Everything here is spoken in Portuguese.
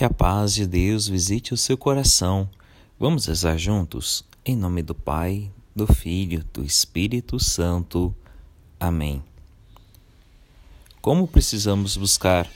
Que a paz de Deus visite o seu coração. Vamos rezar juntos? Em nome do Pai, do Filho, do Espírito Santo. Amém. Como precisamos buscar